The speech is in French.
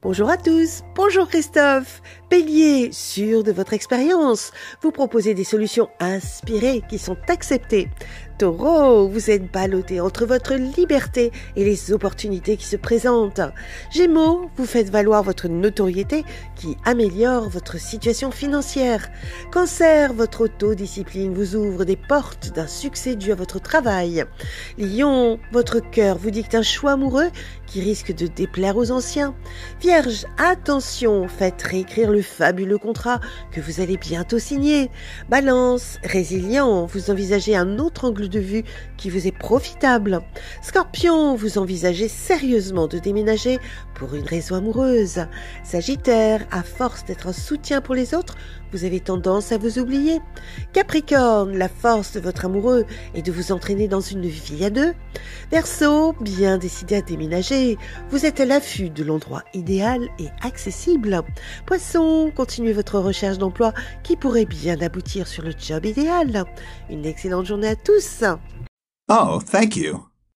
Bonjour à tous, bonjour Christophe. Bélier, sûr de votre expérience, vous proposez des solutions inspirées qui sont acceptées. Taureau, vous êtes ballotté entre votre liberté et les opportunités qui se présentent. Gémeaux, vous faites valoir votre notoriété qui améliore votre situation financière. Cancer, votre autodiscipline vous ouvre des portes d'un succès dû à votre travail. Lion, votre cœur vous dicte un choix amoureux qui risque de déplaire aux anciens. Vierge, attention, faites réécrire le fabuleux contrat que vous allez bientôt signer. Balance, résilient, vous envisagez un autre angle de vue qui vous est profitable. Scorpion, vous envisagez sérieusement de déménager pour une raison amoureuse. Sagittaire, à force d'être un soutien pour les autres, vous avez tendance à vous oublier. Capricorne, la force de votre amoureux est de vous entraîner dans une vie à deux. Verseau, bien décidé à déménager, vous êtes à l'affût de l'endroit idéal et accessible. Poisson, continuez votre recherche d'emploi qui pourrait bien aboutir sur le job idéal. Une excellente journée à tous. Oh, thank you.